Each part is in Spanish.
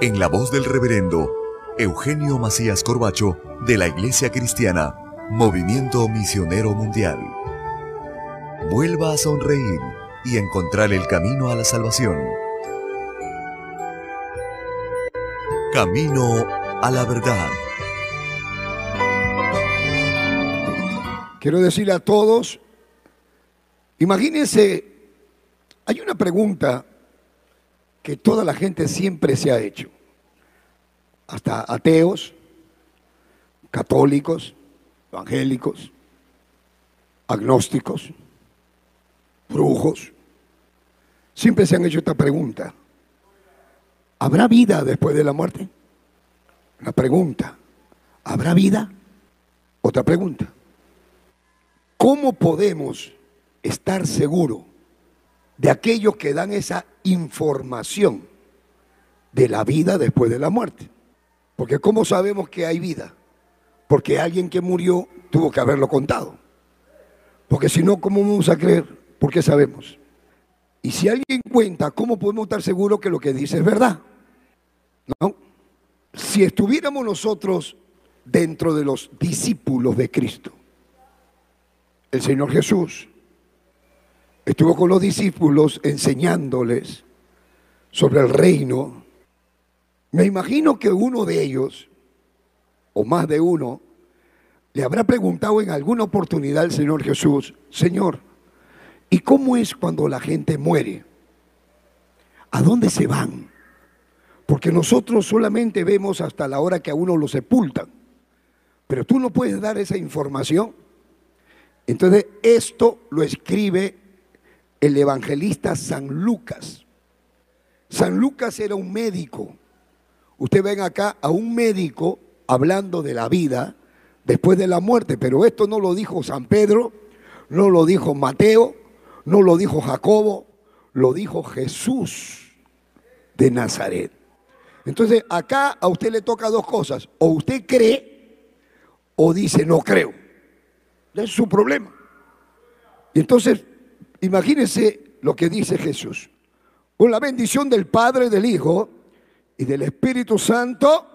en la voz del reverendo Eugenio Macías Corbacho de la Iglesia Cristiana, Movimiento Misionero Mundial. Vuelva a sonreír y encontrar el camino a la salvación. Camino a la verdad. Quiero decirle a todos, imagínense, hay una pregunta que toda la gente siempre se ha hecho, hasta ateos, católicos, evangélicos, agnósticos, brujos, siempre se han hecho esta pregunta. ¿Habrá vida después de la muerte? La pregunta, ¿habrá vida? Otra pregunta. ¿Cómo podemos estar seguros de aquellos que dan esa información de la vida después de la muerte? Porque ¿cómo sabemos que hay vida? Porque alguien que murió tuvo que haberlo contado. Porque si no, ¿cómo vamos a creer? ¿Por qué sabemos? Y si alguien cuenta, ¿cómo podemos estar seguros que lo que dice es verdad? ¿No? Si estuviéramos nosotros dentro de los discípulos de Cristo, el Señor Jesús estuvo con los discípulos enseñándoles sobre el reino. Me imagino que uno de ellos, o más de uno, le habrá preguntado en alguna oportunidad al Señor Jesús, Señor, ¿y cómo es cuando la gente muere? ¿A dónde se van? Porque nosotros solamente vemos hasta la hora que a uno lo sepultan. Pero tú no puedes dar esa información. Entonces, esto lo escribe el evangelista San Lucas. San Lucas era un médico. Usted ven acá a un médico hablando de la vida después de la muerte, pero esto no lo dijo San Pedro, no lo dijo Mateo, no lo dijo Jacobo, lo dijo Jesús de Nazaret. Entonces acá a usted le toca dos cosas, o usted cree o dice no creo. Es su problema. Y entonces, imagínense lo que dice Jesús. Con la bendición del Padre, del Hijo y del Espíritu Santo.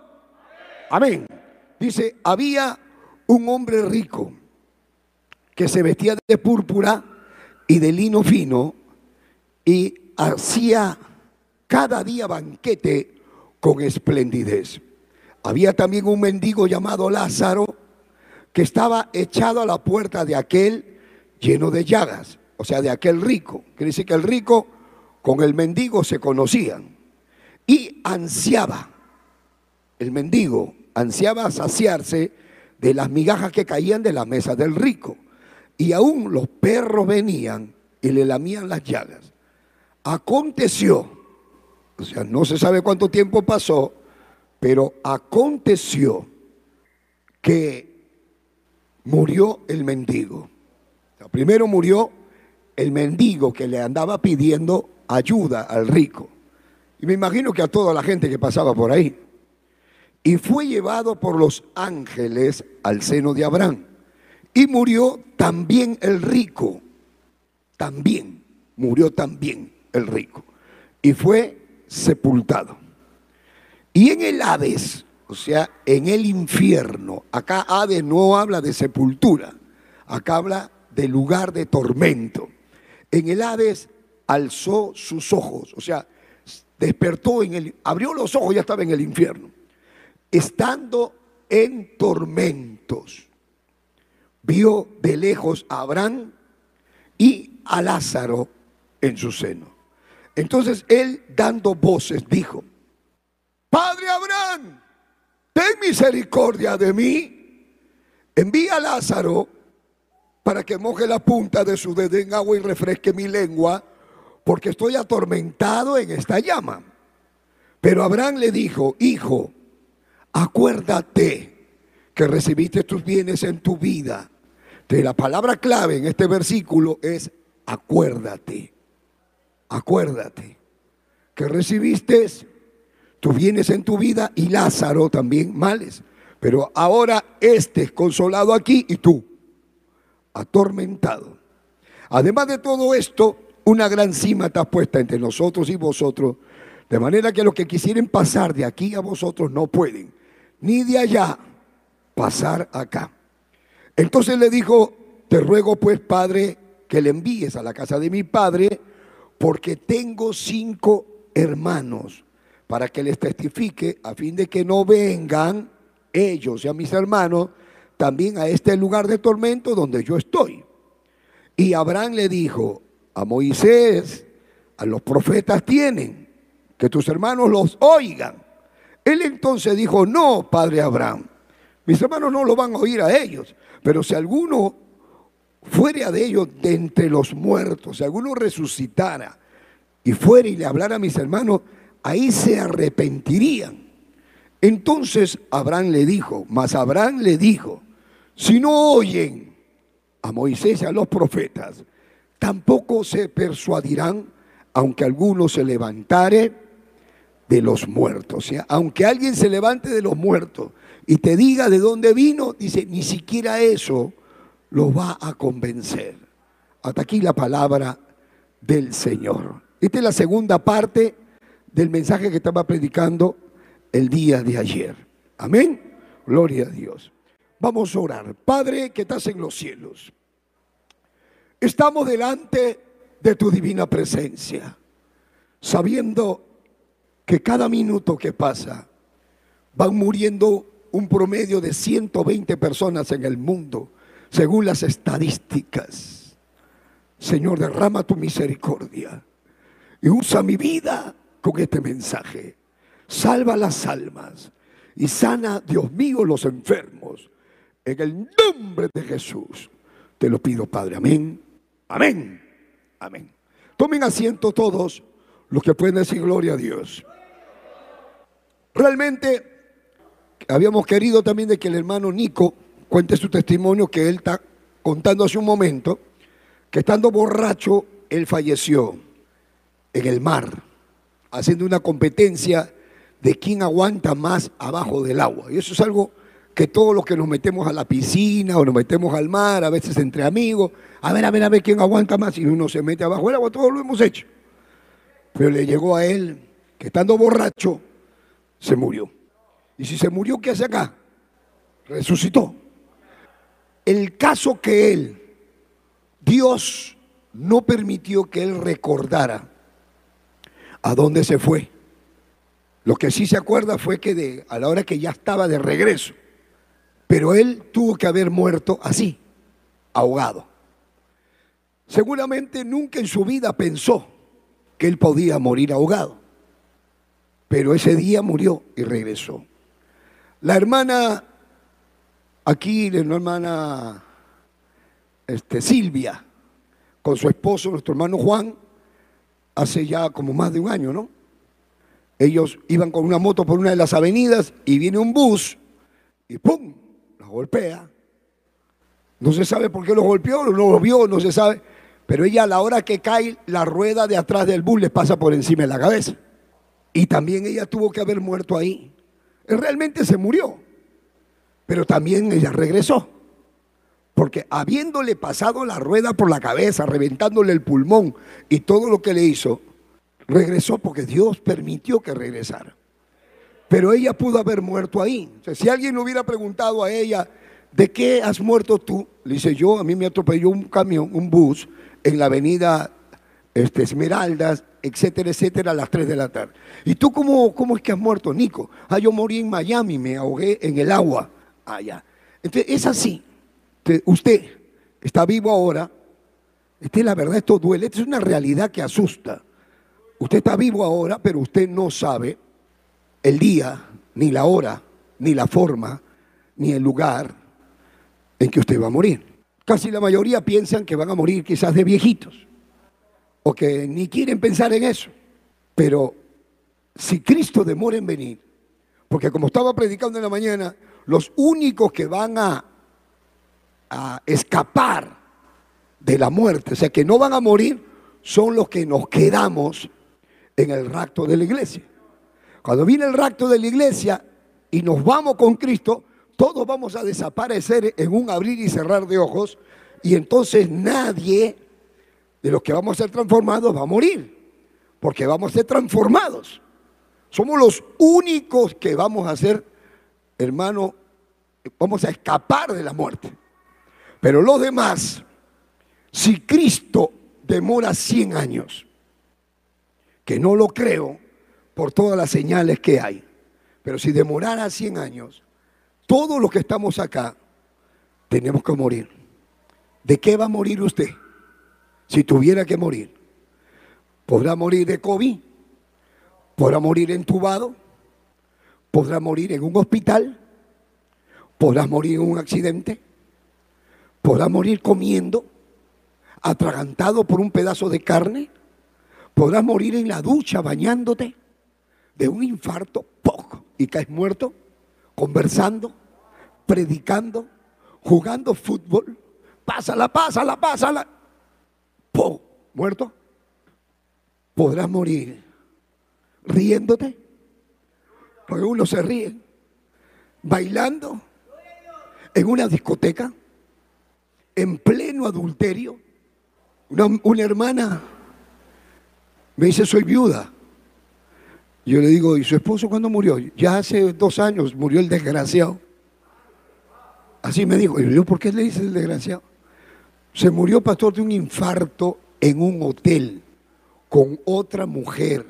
Amén. Dice, había un hombre rico que se vestía de púrpura y de lino fino y hacía cada día banquete con esplendidez. Había también un mendigo llamado Lázaro que estaba echado a la puerta de aquel lleno de llagas, o sea, de aquel rico. Quiere decir que el rico con el mendigo se conocían. Y ansiaba, el mendigo ansiaba saciarse de las migajas que caían de la mesa del rico. Y aún los perros venían y le lamían las llagas. Aconteció, o sea, no se sabe cuánto tiempo pasó, pero aconteció que murió el mendigo. primero murió el mendigo que le andaba pidiendo ayuda al rico. Y me imagino que a toda la gente que pasaba por ahí. Y fue llevado por los ángeles al seno de Abraham. Y murió también el rico. También, murió también el rico. Y fue sepultado. Y en el Hades, o sea, en el infierno. Acá Hades no habla de sepultura, acá habla de lugar de tormento. En el Hades alzó sus ojos, o sea, despertó en el, abrió los ojos, ya estaba en el infierno, estando en tormentos. Vio de lejos a Abraham y a Lázaro en su seno. Entonces él, dando voces, dijo, Padre Abraham, ten misericordia de mí, envía a Lázaro para que moje la punta de su dedo en agua y refresque mi lengua, porque estoy atormentado en esta llama. Pero Abraham le dijo, hijo, acuérdate que recibiste tus bienes en tu vida. De la palabra clave en este versículo es acuérdate. Acuérdate que recibiste tus bienes en tu vida y Lázaro también males. Pero ahora este es consolado aquí y tú atormentado. Además de todo esto, una gran cima está puesta entre nosotros y vosotros, de manera que los que quisieren pasar de aquí a vosotros no pueden, ni de allá pasar acá. Entonces le dijo, te ruego pues, Padre, que le envíes a la casa de mi Padre, porque tengo cinco hermanos, para que les testifique, a fin de que no vengan ellos y a mis hermanos también a este lugar de tormento donde yo estoy. Y Abraham le dijo a Moisés, a los profetas tienen, que tus hermanos los oigan. Él entonces dijo, no, padre Abraham, mis hermanos no lo van a oír a ellos, pero si alguno fuera de ellos de entre los muertos, si alguno resucitara y fuera y le hablara a mis hermanos, ahí se arrepentirían. Entonces Abraham le dijo, mas Abraham le dijo, si no oyen a Moisés y a los profetas, tampoco se persuadirán, aunque alguno se levantare de los muertos. Aunque alguien se levante de los muertos y te diga de dónde vino, dice, ni siquiera eso lo va a convencer. Hasta aquí la palabra del Señor. Esta es la segunda parte del mensaje que estaba predicando el día de ayer. Amén. Gloria a Dios. Vamos a orar. Padre que estás en los cielos, estamos delante de tu divina presencia, sabiendo que cada minuto que pasa van muriendo un promedio de 120 personas en el mundo, según las estadísticas. Señor, derrama tu misericordia y usa mi vida con este mensaje. Salva las almas y sana, Dios mío, los enfermos. En el nombre de Jesús te lo pido, Padre. Amén. Amén. Amén. Tomen asiento todos los que pueden decir gloria a Dios. Realmente habíamos querido también de que el hermano Nico cuente su testimonio que él está contando hace un momento, que estando borracho, él falleció en el mar, haciendo una competencia de quién aguanta más abajo del agua. Y eso es algo que todos los que nos metemos a la piscina o nos metemos al mar, a veces entre amigos, a ver, a ver, a ver quién aguanta más y uno se mete abajo del agua, todo lo hemos hecho. Pero le llegó a él que estando borracho, se murió. Y si se murió, ¿qué hace acá? Resucitó. El caso que él, Dios no permitió que él recordara a dónde se fue. Lo que sí se acuerda fue que a la hora que ya estaba de regreso, pero él tuvo que haber muerto así, ahogado. Seguramente nunca en su vida pensó que él podía morir ahogado, pero ese día murió y regresó. La hermana, aquí la hermana este, Silvia, con su esposo, nuestro hermano Juan, hace ya como más de un año, ¿no? Ellos iban con una moto por una de las avenidas y viene un bus y ¡pum! Los golpea. No se sabe por qué los golpeó, no lo vio, no se sabe. Pero ella a la hora que cae, la rueda de atrás del bus les pasa por encima de la cabeza. Y también ella tuvo que haber muerto ahí. Él realmente se murió. Pero también ella regresó. Porque habiéndole pasado la rueda por la cabeza, reventándole el pulmón y todo lo que le hizo, regresó porque Dios permitió que regresara. Pero ella pudo haber muerto ahí. si alguien le hubiera preguntado a ella, ¿de qué has muerto tú? Le dice, yo, a mí me atropelló un camión, un bus, en la avenida este, Esmeraldas, etcétera, etcétera, a las 3 de la tarde. ¿Y tú cómo, cómo es que has muerto, Nico? Ah, yo morí en Miami, me ahogué en el agua allá. Entonces, es así. Usted está vivo ahora. Esta es la verdad, esto duele. Esta es una realidad que asusta. Usted está vivo ahora, pero usted no sabe el día, ni la hora, ni la forma, ni el lugar en que usted va a morir. Casi la mayoría piensan que van a morir quizás de viejitos, o que ni quieren pensar en eso. Pero si Cristo demora en venir, Porque como estaba predicando en la mañana, los únicos que van a, escapar de la muerte, o sea, que no van a morir, son los que nos quedamos en el rapto de la iglesia. Cuando viene el rapto de la iglesia y nos vamos con Cristo, todos vamos a desaparecer en un abrir y cerrar de ojos y entonces nadie de los que vamos a ser transformados va a morir, porque vamos a ser transformados. Somos los únicos que vamos a ser, hermano, vamos a escapar de la muerte. Pero los demás, si Cristo demora 100 años, que no lo creo por todas las señales que hay, pero si demorara 100 años, todos los que estamos acá tenemos que morir. ¿De qué va a morir usted? Si tuviera que morir. ¿Podrá morir de COVID? ¿Podrá morir entubado? ¿Podrá morir en un hospital? ¿Podrá morir en un accidente? ¿Podrá morir comiendo? ¿Atragantado por un pedazo de carne? ¿Podrás morir en la ducha bañándote? ¿De un infarto? Poco. ¿Y caes muerto? ¿Conversando? ¿Predicando? ¿Jugando fútbol? Pásala, pásala, pásala. ¡Pum! ¿Muerto? Podrás morir riéndote. Porque uno se ríe. Bailando. En una discoteca. En pleno adulterio. Una, una hermana me dice, soy viuda. Yo le digo, ¿y su esposo cuándo murió? Ya hace dos años murió el desgraciado. Así me dijo. Y yo, ¿por qué le dice el desgraciado? Se murió pastor de un infarto en un hotel con otra mujer.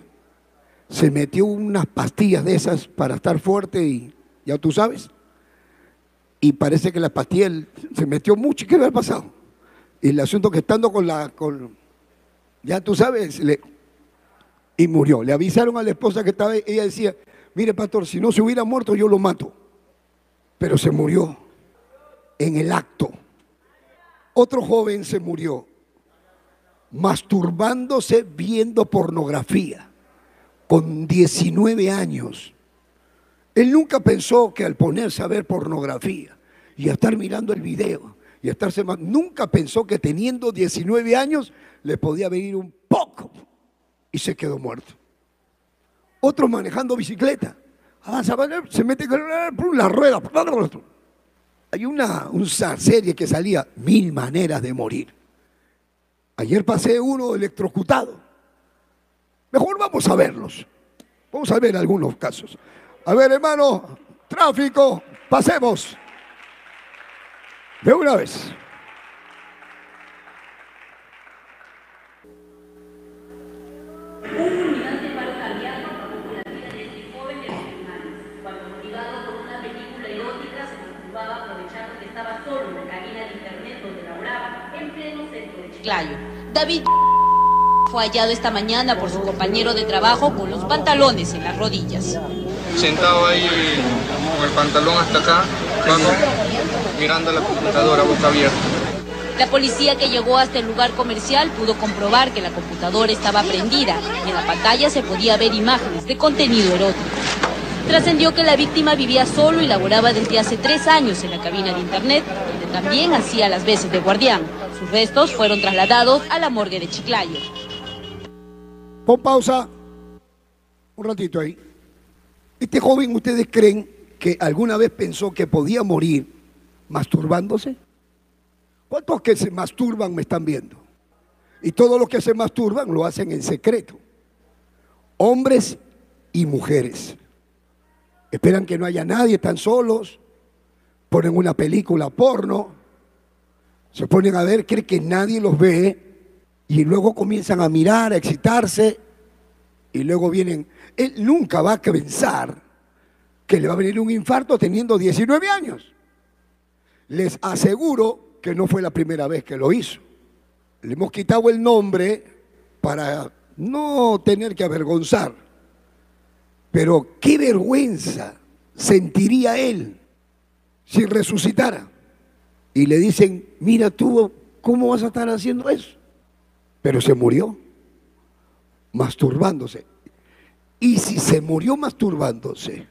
Se metió unas pastillas de esas para estar fuerte y ya tú sabes. Y parece que la pastilla se metió mucho. ¿Qué le ha pasado? Y el asunto que estando con la, con, ya tú sabes, y murió. Le avisaron a la esposa que estaba, ella decía, mire pastor, si no se hubiera muerto yo lo mato. Pero se murió en el acto. Otro joven se murió masturbándose viendo pornografía con 19 años. Él nunca pensó que al ponerse a ver pornografía y a estar mirando el video y a estarse nunca pensó que teniendo 19 años le podía venir un y se quedó muerto. Otro manejando bicicleta. Avanza, se mete con la rueda. Hay una, una serie que salía Mil maneras de morir. Ayer pasé uno electrocutado. Mejor vamos a verlos. Vamos a ver algunos casos. A ver, hermano, tráfico, pasemos. De una vez. David fue hallado esta mañana por su compañero de trabajo con los pantalones en las rodillas. Sentado ahí con el pantalón hasta acá, mirando la computadora boca abierta. La policía que llegó hasta el lugar comercial pudo comprobar que la computadora estaba prendida y en la pantalla se podía ver imágenes de contenido erótico. Trascendió que la víctima vivía solo y laboraba desde hace tres años en la cabina de internet, donde también hacía las veces de guardián. Sus restos fueron trasladados a la morgue de Chiclayo. Pon pausa un ratito ahí. Este joven, ¿ustedes creen que alguna vez pensó que podía morir masturbándose? ¿Cuántos que se masturban me están viendo? Y todos los que se masturban lo hacen en secreto. Hombres y mujeres. Esperan que no haya nadie, están solos, ponen una película porno, se ponen a ver, creen que nadie los ve y luego comienzan a mirar, a excitarse y luego vienen. Él nunca va a pensar que le va a venir un infarto teniendo 19 años. Les aseguro que no fue la primera vez que lo hizo. Le hemos quitado el nombre para no tener que avergonzar. Pero qué vergüenza sentiría él si resucitara y le dicen, mira tú, ¿cómo vas a estar haciendo eso? Pero se murió masturbándose. Y si se murió masturbándose,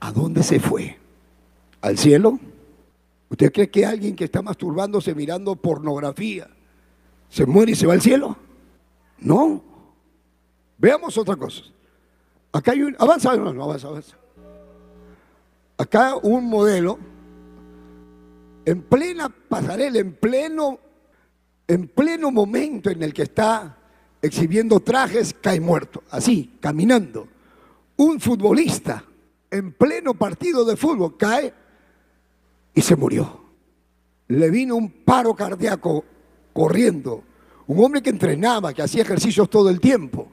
¿A dónde se fue? ¿Al cielo? ¿Usted cree que alguien que está masturbándose mirando pornografía se muere y se va al cielo? No. Veamos otra cosa. Acá hay un. Avanza, no, no, avanza, avanza. Acá un modelo en plena pasarela, en pleno, en pleno momento en el que está exhibiendo trajes, cae muerto, así, caminando. Un futbolista en pleno partido de fútbol cae y se murió. Le vino un paro cardíaco corriendo. Un hombre que entrenaba, que hacía ejercicios todo el tiempo.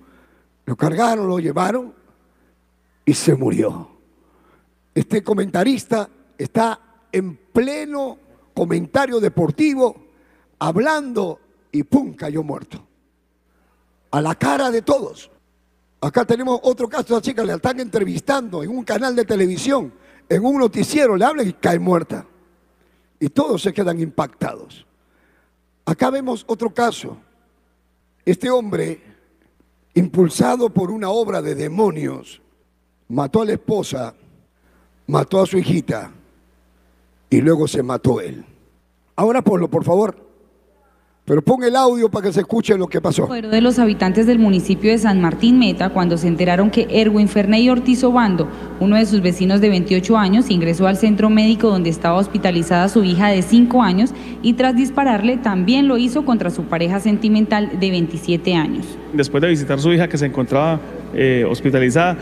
Lo cargaron, lo llevaron y se murió. Este comentarista está en pleno comentario deportivo, hablando y ¡pum! cayó muerto. A la cara de todos. Acá tenemos otro caso, la chica le están entrevistando en un canal de televisión, en un noticiero, le hablan y cae muerta. Y todos se quedan impactados. Acá vemos otro caso. Este hombre, impulsado por una obra de demonios, mató a la esposa, mató a su hijita y luego se mató él. Ahora ponlo, por favor. Pero pon el audio para que se escuche lo que pasó. Fueron de los habitantes del municipio de San Martín Meta cuando se enteraron que Erwin Ferney Ortiz Obando, uno de sus vecinos de 28 años, ingresó al centro médico donde estaba hospitalizada su hija de 5 años y tras dispararle también lo hizo contra su pareja sentimental de 27 años. Después de visitar a su hija que se encontraba eh, hospitalizada,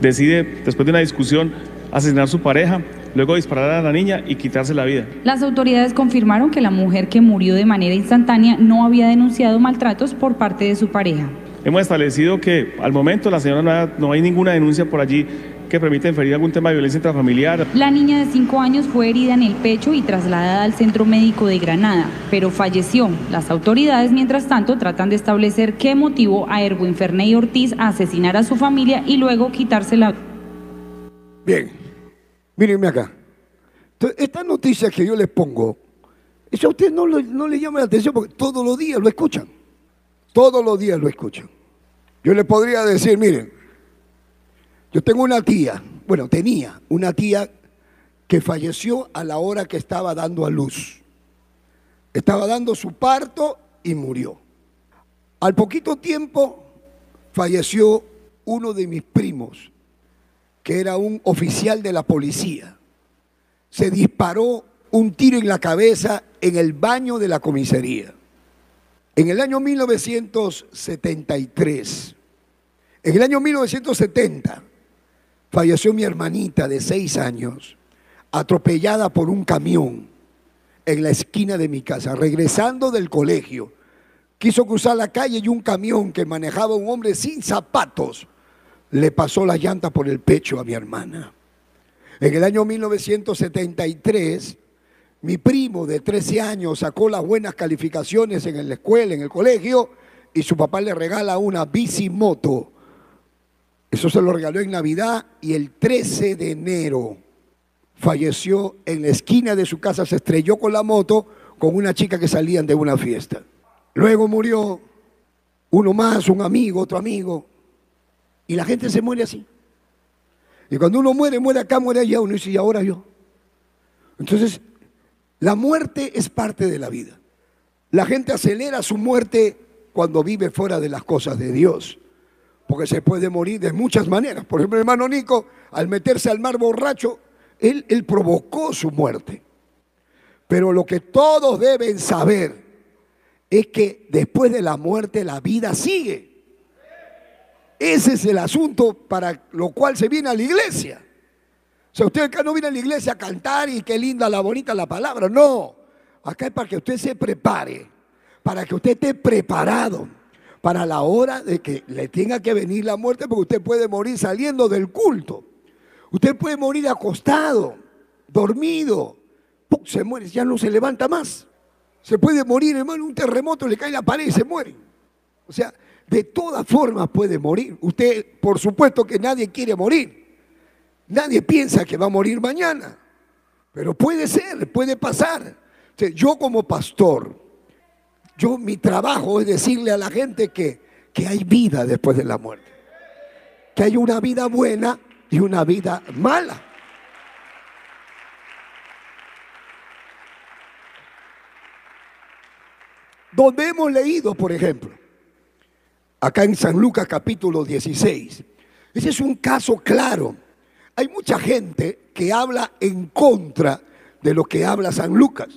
decide, después de una discusión, asesinar a su pareja luego disparar a la niña y quitarse la vida. Las autoridades confirmaron que la mujer que murió de manera instantánea no había denunciado maltratos por parte de su pareja. Hemos establecido que al momento la señora no, hay ninguna denuncia por allí que permita inferir algún tema de violencia intrafamiliar. La niña de 5 años fue herida en el pecho y trasladada al centro médico de Granada, pero falleció. Las autoridades, mientras tanto, tratan de establecer qué motivó a Erwin Ferney Ortiz a asesinar a su familia y luego quitarse la... Bien, Mírenme acá. Entonces, esta noticia que yo les pongo, eso a ustedes no, no le llama la atención porque todos los días lo escuchan. Todos los días lo escuchan. Yo les podría decir, miren, yo tengo una tía, bueno, tenía una tía que falleció a la hora que estaba dando a luz. Estaba dando su parto y murió. Al poquito tiempo falleció uno de mis primos, que era un oficial de la policía, se disparó un tiro en la cabeza en el baño de la comisaría. En el año 1973, en el año 1970, falleció mi hermanita de seis años, atropellada por un camión en la esquina de mi casa, regresando del colegio. Quiso cruzar la calle y un camión que manejaba un hombre sin zapatos le pasó la llanta por el pecho a mi hermana. En el año 1973, mi primo de 13 años sacó las buenas calificaciones en la escuela, en el colegio, y su papá le regala una bicimoto. Eso se lo regaló en Navidad y el 13 de enero falleció en la esquina de su casa, se estrelló con la moto con una chica que salían de una fiesta. Luego murió uno más, un amigo, otro amigo. Y la gente se muere así. Y cuando uno muere, muere acá, muere allá, uno dice, y ahora yo. Entonces, la muerte es parte de la vida. La gente acelera su muerte cuando vive fuera de las cosas de Dios. Porque se puede morir de muchas maneras. Por ejemplo, el hermano Nico, al meterse al mar borracho, él, él provocó su muerte. Pero lo que todos deben saber es que después de la muerte la vida sigue. Ese es el asunto para lo cual se viene a la iglesia. O sea, usted acá no viene a la iglesia a cantar y qué linda la bonita la palabra. No. Acá es para que usted se prepare, para que usted esté preparado para la hora de que le tenga que venir la muerte, porque usted puede morir saliendo del culto. Usted puede morir acostado, dormido. Se muere, ya no se levanta más. Se puede morir, hermano, un terremoto, le cae la pared y se muere. O sea, de todas formas puede morir. Usted, por supuesto que nadie quiere morir. Nadie piensa que va a morir mañana. Pero puede ser, puede pasar. Yo como pastor, yo mi trabajo es decirle a la gente que, que hay vida después de la muerte. Que hay una vida buena y una vida mala. Donde hemos leído, por ejemplo, acá en San Lucas capítulo 16. Ese es un caso claro. Hay mucha gente que habla en contra de lo que habla San Lucas.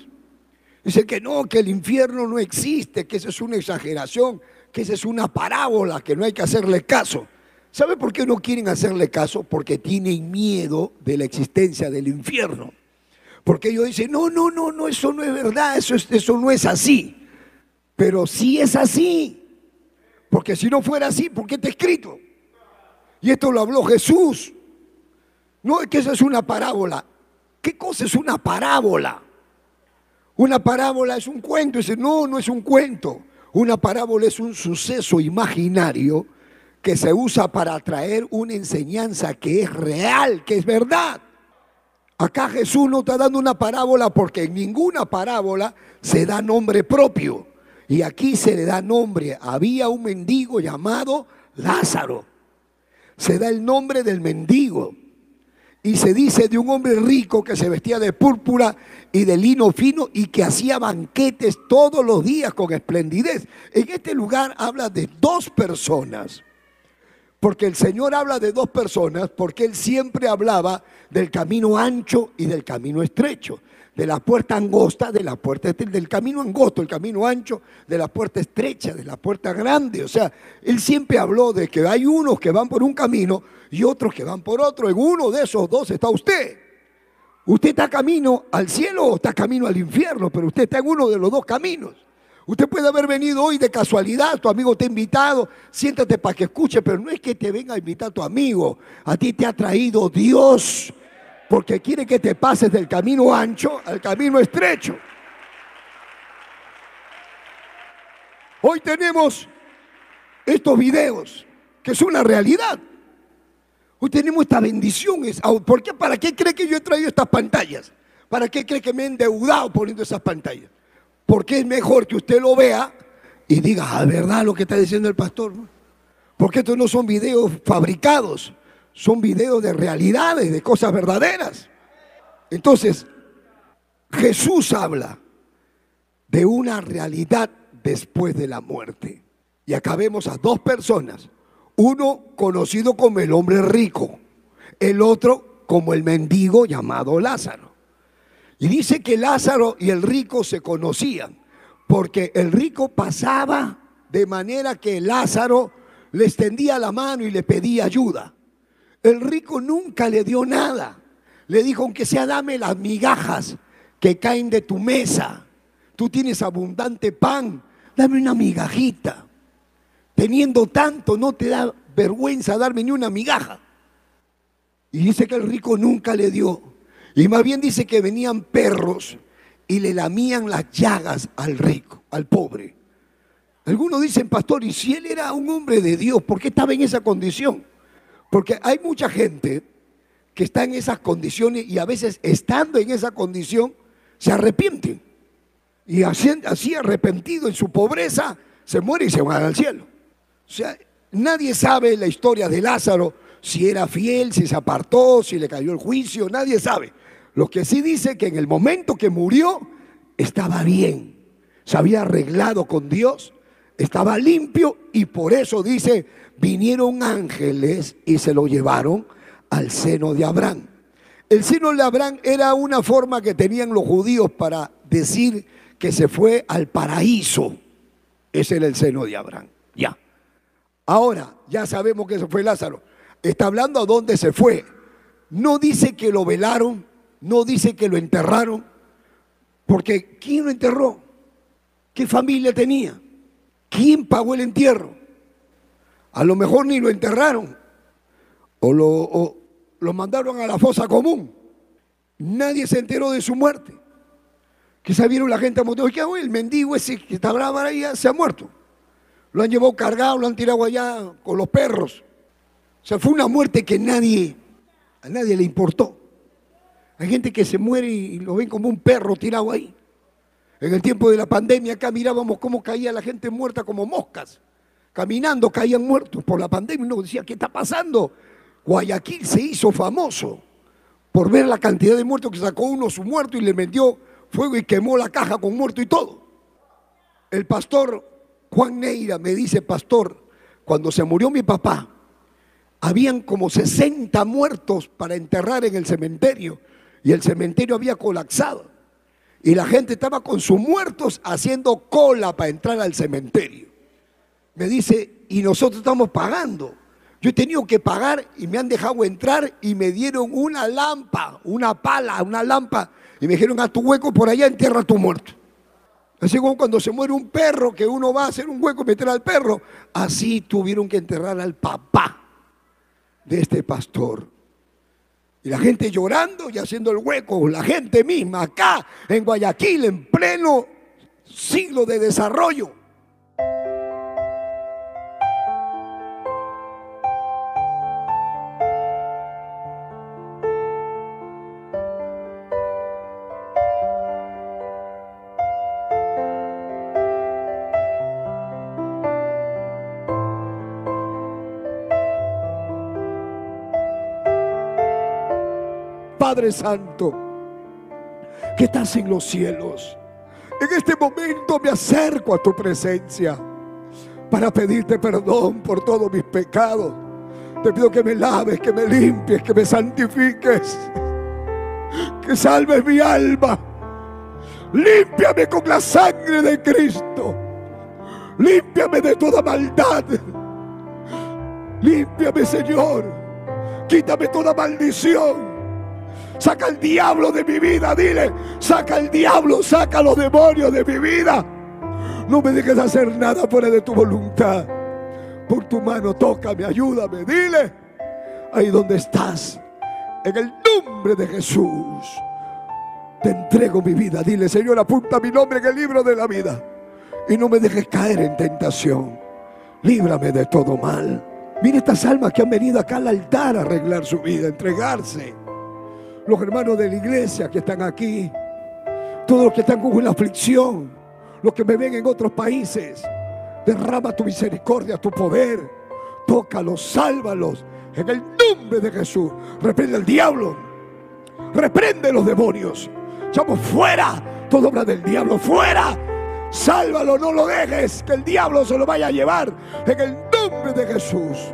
Dice que no, que el infierno no existe, que eso es una exageración, que esa es una parábola, que no hay que hacerle caso. ¿Sabe por qué no quieren hacerle caso? Porque tienen miedo de la existencia del infierno. Porque ellos dicen, no, no, no, no, eso no es verdad, eso, eso no es así. Pero sí es así. Porque si no fuera así, ¿por qué está escrito? Y esto lo habló Jesús. No es que eso es una parábola. ¿Qué cosa es una parábola? Una parábola es un cuento. Dice, no, no es un cuento. Una parábola es un suceso imaginario que se usa para traer una enseñanza que es real, que es verdad. Acá Jesús no está dando una parábola porque en ninguna parábola se da nombre propio. Y aquí se le da nombre. Había un mendigo llamado Lázaro. Se da el nombre del mendigo. Y se dice de un hombre rico que se vestía de púrpura y de lino fino y que hacía banquetes todos los días con esplendidez. En este lugar habla de dos personas. Porque el Señor habla de dos personas porque Él siempre hablaba del camino ancho y del camino estrecho de la puerta angosta, de la puerta del camino angosto, el camino ancho, de la puerta estrecha, de la puerta grande. O sea, él siempre habló de que hay unos que van por un camino y otros que van por otro. En uno de esos dos está usted. Usted está camino al cielo o está camino al infierno, pero usted está en uno de los dos caminos. Usted puede haber venido hoy de casualidad, tu amigo te ha invitado, siéntate para que escuche, pero no es que te venga a invitar tu amigo, a ti te ha traído Dios porque quiere que te pases del camino ancho al camino estrecho. Hoy tenemos estos videos, que es una realidad. Hoy tenemos esta bendición. ¿Por qué? ¿Para qué cree que yo he traído estas pantallas? ¿Para qué cree que me he endeudado poniendo esas pantallas? Porque es mejor que usted lo vea y diga, ah, verdad lo que está diciendo el pastor. Porque estos no son videos fabricados son videos de realidades, de cosas verdaderas. Entonces, Jesús habla de una realidad después de la muerte. Y acá vemos a dos personas, uno conocido como el hombre rico, el otro como el mendigo llamado Lázaro. Y dice que Lázaro y el rico se conocían, porque el rico pasaba de manera que Lázaro le extendía la mano y le pedía ayuda. El rico nunca le dio nada. Le dijo, aunque sea, dame las migajas que caen de tu mesa. Tú tienes abundante pan, dame una migajita. Teniendo tanto, no te da vergüenza darme ni una migaja. Y dice que el rico nunca le dio. Y más bien dice que venían perros y le lamían las llagas al rico, al pobre. Algunos dicen, pastor, y si él era un hombre de Dios, ¿por qué estaba en esa condición? Porque hay mucha gente que está en esas condiciones y a veces estando en esa condición se arrepienten. Y así, así arrepentido en su pobreza se muere y se va al cielo. O sea, nadie sabe la historia de Lázaro, si era fiel, si se apartó, si le cayó el juicio, nadie sabe. Lo que sí dice que en el momento que murió estaba bien, se había arreglado con Dios, estaba limpio y por eso dice, vinieron ángeles y se lo llevaron al seno de Abraham. El seno de Abraham era una forma que tenían los judíos para decir que se fue al paraíso. Ese era el seno de Abraham. Ya. Ahora, ya sabemos que se fue Lázaro. Está hablando a dónde se fue. No dice que lo velaron, no dice que lo enterraron, porque ¿quién lo enterró? ¿Qué familia tenía? ¿Quién pagó el entierro? A lo mejor ni lo enterraron o lo, mandaron a la fosa común. Nadie se enteró de su muerte. Que sabieron la gente a ¿qué hago? El mendigo ese que está bravo ahí se ha muerto. Lo han llevado cargado, lo han tirado allá con los perros. O sea, fue una muerte que nadie, a nadie le importó. Hay gente que se muere y lo ven como un perro tirado ahí. En el tiempo de la pandemia acá mirábamos cómo caía la gente muerta como moscas caminando caían muertos por la pandemia. Uno decía, ¿qué está pasando? Guayaquil se hizo famoso por ver la cantidad de muertos que sacó uno su muerto y le metió fuego y quemó la caja con muerto y todo. El pastor Juan Neira me dice, pastor, cuando se murió mi papá, habían como 60 muertos para enterrar en el cementerio y el cementerio había colapsado. Y la gente estaba con sus muertos haciendo cola para entrar al cementerio. Me dice, y nosotros estamos pagando. Yo he tenido que pagar y me han dejado entrar y me dieron una lámpara, una pala, una lámpara. Y me dijeron, a tu hueco por allá entierra a tu muerto. Así como cuando se muere un perro, que uno va a hacer un hueco y meter al perro. Así tuvieron que enterrar al papá de este pastor. Y la gente llorando y haciendo el hueco, la gente misma acá en Guayaquil en pleno siglo de desarrollo. Padre Santo, que estás en los cielos. En este momento me acerco a tu presencia para pedirte perdón por todos mis pecados. Te pido que me laves, que me limpies, que me santifiques, que salves mi alma. Límpiame con la sangre de Cristo. Límpiame de toda maldad. Límpiame, Señor. Quítame toda maldición. Saca el diablo de mi vida, dile. Saca el diablo, saca los demonios de mi vida. No me dejes hacer nada fuera de tu voluntad. Por tu mano, tócame, ayúdame, dile. Ahí donde estás, en el nombre de Jesús, te entrego mi vida. Dile, Señor, apunta mi nombre en el libro de la vida. Y no me dejes caer en tentación. Líbrame de todo mal. Mira estas almas que han venido acá al altar a arreglar su vida, entregarse los hermanos de la iglesia que están aquí, todos los que están con una aflicción, los que me ven en otros países. Derrama tu misericordia, tu poder. Tócalos, sálvalos. En el nombre de Jesús. Reprende el diablo. Reprende los demonios. Echamos fuera toda obra del diablo. Fuera. Sálvalo, no lo dejes. Que el diablo se lo vaya a llevar. En el nombre de Jesús.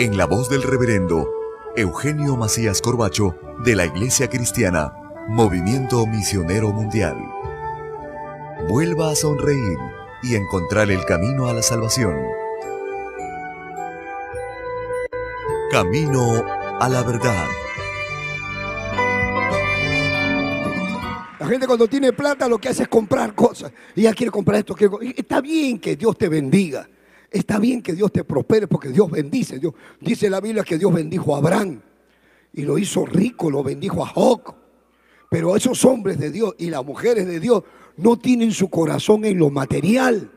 en la voz del reverendo Eugenio Macías Corbacho de la Iglesia Cristiana, Movimiento Misionero Mundial. Vuelva a sonreír y encontrar el camino a la salvación. Camino a la verdad. La gente cuando tiene plata lo que hace es comprar cosas. Ya quiere comprar esto. Está bien que Dios te bendiga. Está bien que Dios te prospere porque Dios bendice. Dios, dice la Biblia que Dios bendijo a Abraham y lo hizo rico, lo bendijo a Job. Pero esos hombres de Dios y las mujeres de Dios no tienen su corazón en lo material.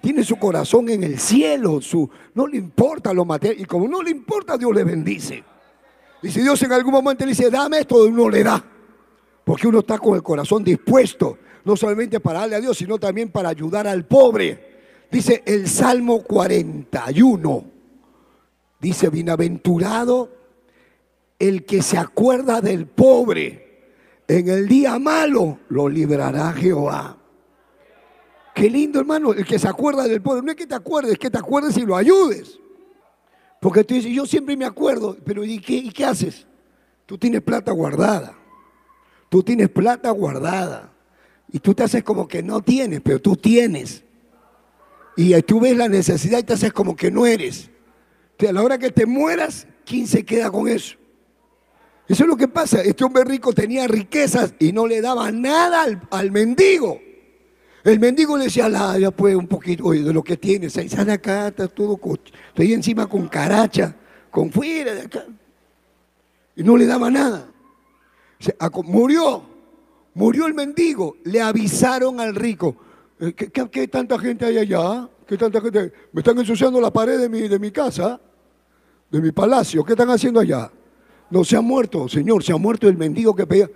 Tienen su corazón en el cielo. Su, no le importa lo material. Y como no le importa, Dios le bendice. Y si Dios en algún momento le dice, dame esto, uno le da. Porque uno está con el corazón dispuesto, no solamente para darle a Dios, sino también para ayudar al pobre. Dice el Salmo 41. Dice, bienaventurado el que se acuerda del pobre. En el día malo lo librará Jehová. Qué lindo, hermano, el que se acuerda del pobre. No es que te acuerdes, es que te acuerdes y lo ayudes. Porque tú dices, yo siempre me acuerdo, pero ¿y qué, ¿y qué haces? Tú tienes plata guardada. Tú tienes plata guardada. Y tú te haces como que no tienes, pero tú tienes. Y tú ves la necesidad y te haces como que no eres. a la hora que te mueras, ¿quién se queda con eso? Eso es lo que pasa. Este hombre rico tenía riquezas y no le daba nada al, mendigo. El mendigo le decía, la, ya pues un poquito de lo que tienes. Ahí sale acá, está todo, estoy encima con caracha, con fuera de acá. Y no le daba nada. murió, murió el mendigo. Le avisaron al rico. Eh, ¿Qué, tanta gente hay allá? ¿Qué tanta gente? Me están ensuciando la pared de mi, de mi casa, de mi palacio. ¿Qué están haciendo allá? No, se ha muerto, señor, se ha muerto el mendigo que pedía.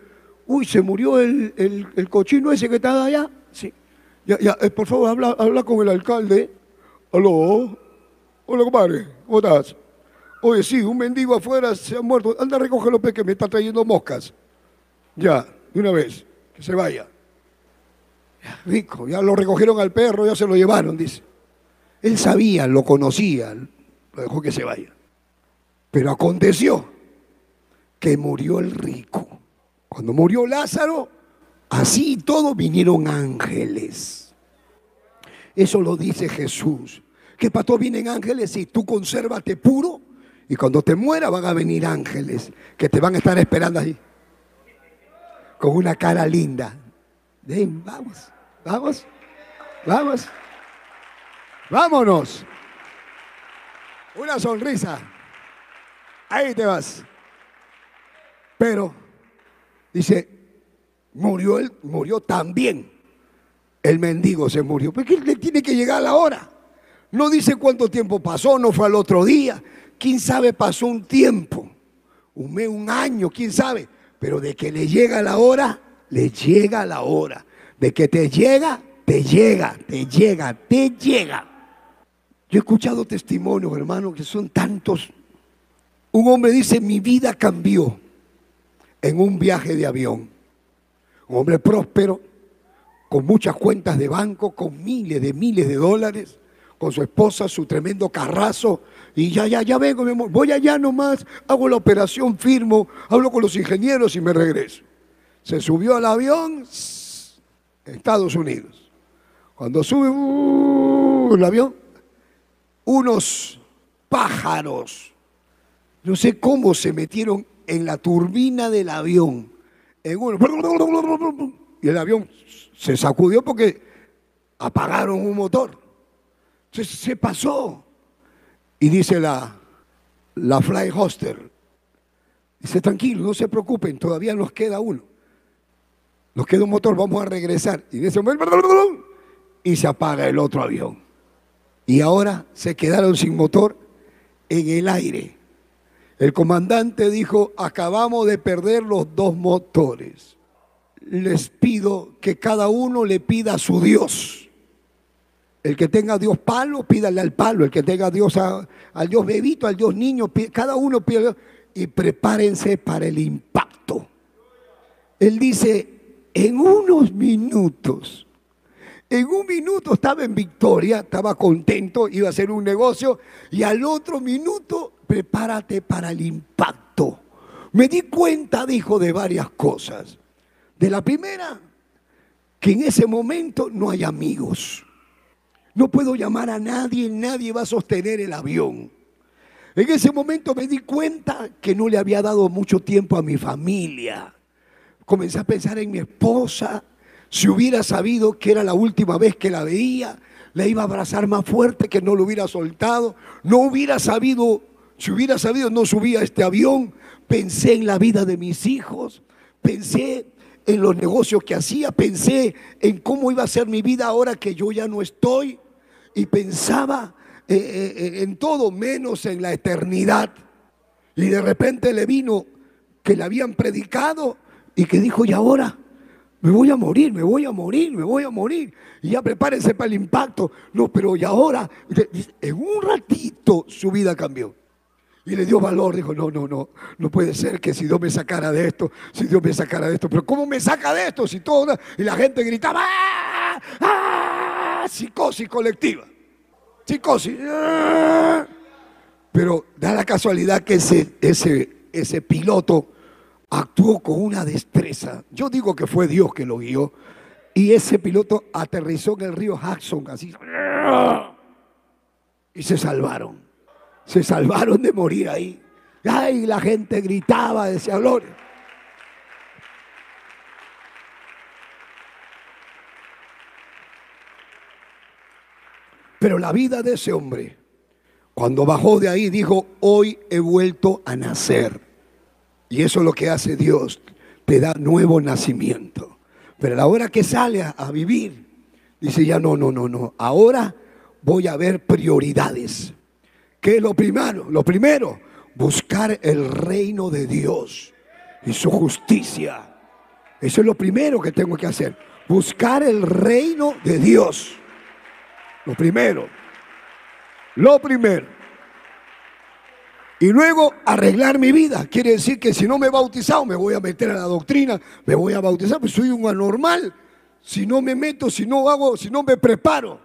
Uy, se murió el, el, cochino ese que estaba allá. Sí. Ya, ya, eh, por favor, habla, habla con el alcalde. Aló. Hola, compadre. ¿Cómo estás? Oye, sí, un mendigo afuera se ha muerto. Anda a recogerlo, que me está trayendo moscas. Ya, de una vez, que se vaya. Rico, ya lo recogieron al perro, ya se lo llevaron, dice. Él sabía, lo conocía, lo dejó que se vaya. Pero aconteció que murió el rico. Cuando murió Lázaro, así y todo vinieron ángeles. Eso lo dice Jesús. Que para todo vienen ángeles y tú consérvate puro. Y cuando te muera van a venir ángeles que te van a estar esperando ahí. Con una cara linda. Ven, vamos, vamos, vamos. Vámonos. Una sonrisa. Ahí te vas. Pero, dice, murió él, murió también. El mendigo se murió. Porque le tiene que llegar la hora. No dice cuánto tiempo pasó, no fue al otro día. Quién sabe, pasó un tiempo, un mes, un año, quién sabe. Pero de que le llega la hora, le llega la hora. De que te llega, te llega, te llega, te llega. Yo he escuchado testimonios, hermano, que son tantos. Un hombre dice, mi vida cambió en un viaje de avión. Un hombre próspero, con muchas cuentas de banco, con miles de miles de dólares, con su esposa, su tremendo carrazo. Y ya, ya, ya vengo, mi amor. Voy allá nomás, hago la operación, firmo, hablo con los ingenieros y me regreso. Se subió al avión, Estados Unidos. Cuando sube uh, el avión, unos pájaros, no sé cómo se metieron en la turbina del avión. y el avión se sacudió porque apagaron un motor. Entonces se pasó. Y dice la, la fly hoster, dice, tranquilo, no se preocupen, todavía nos queda uno. Nos queda un motor, vamos a regresar. Y dice, y se apaga el otro avión. Y ahora se quedaron sin motor en el aire. El comandante dijo, acabamos de perder los dos motores. Les pido que cada uno le pida a su Dios. El que tenga Dios palo, pídale al palo. El que tenga Dios al Dios bebito, al Dios niño, cada uno pide y prepárense para el impacto. Él dice, en unos minutos, en un minuto estaba en victoria, estaba contento, iba a hacer un negocio y al otro minuto prepárate para el impacto. Me di cuenta, dijo, de varias cosas. De la primera, que en ese momento no hay amigos. No puedo llamar a nadie, nadie va a sostener el avión. En ese momento me di cuenta que no le había dado mucho tiempo a mi familia. Comencé a pensar en mi esposa. Si hubiera sabido que era la última vez que la veía, la iba a abrazar más fuerte que no lo hubiera soltado. No hubiera sabido si hubiera sabido, no subía a este avión. Pensé en la vida de mis hijos. Pensé en los negocios que hacía. Pensé en cómo iba a ser mi vida ahora que yo ya no estoy. Y pensaba eh, eh, en todo menos en la eternidad. Y de repente le vino que le habían predicado y que dijo, ¿y ahora? Me voy a morir, me voy a morir, me voy a morir. Y ya prepárense para el impacto. No, pero ¿y ahora? En un ratito su vida cambió. Y le dio valor, dijo, no, no, no, no puede ser que si Dios me sacara de esto, si Dios me sacara de esto, pero ¿cómo me saca de esto? Si todo, y la gente gritaba, ¡ah! ¡ah! Psicosis colectiva, psicosis. Pero da la casualidad que ese, ese, ese piloto actuó con una destreza. Yo digo que fue Dios que lo guió. Y ese piloto aterrizó en el río Hudson, así. Y se salvaron se salvaron de morir ahí. Ay, la gente gritaba, decía gloria. Pero la vida de ese hombre, cuando bajó de ahí, dijo, hoy he vuelto a nacer. Y eso es lo que hace Dios, te da nuevo nacimiento. Pero a la hora que sale a, a vivir, dice ya no, no, no, no, ahora voy a ver prioridades. ¿Qué es lo primero? Lo primero, buscar el reino de Dios y su justicia. Eso es lo primero que tengo que hacer. Buscar el reino de Dios. Lo primero. Lo primero. Y luego arreglar mi vida. Quiere decir que si no me he bautizado, me voy a meter a la doctrina, me voy a bautizar, pues soy un anormal. Si no me meto, si no hago, si no me preparo.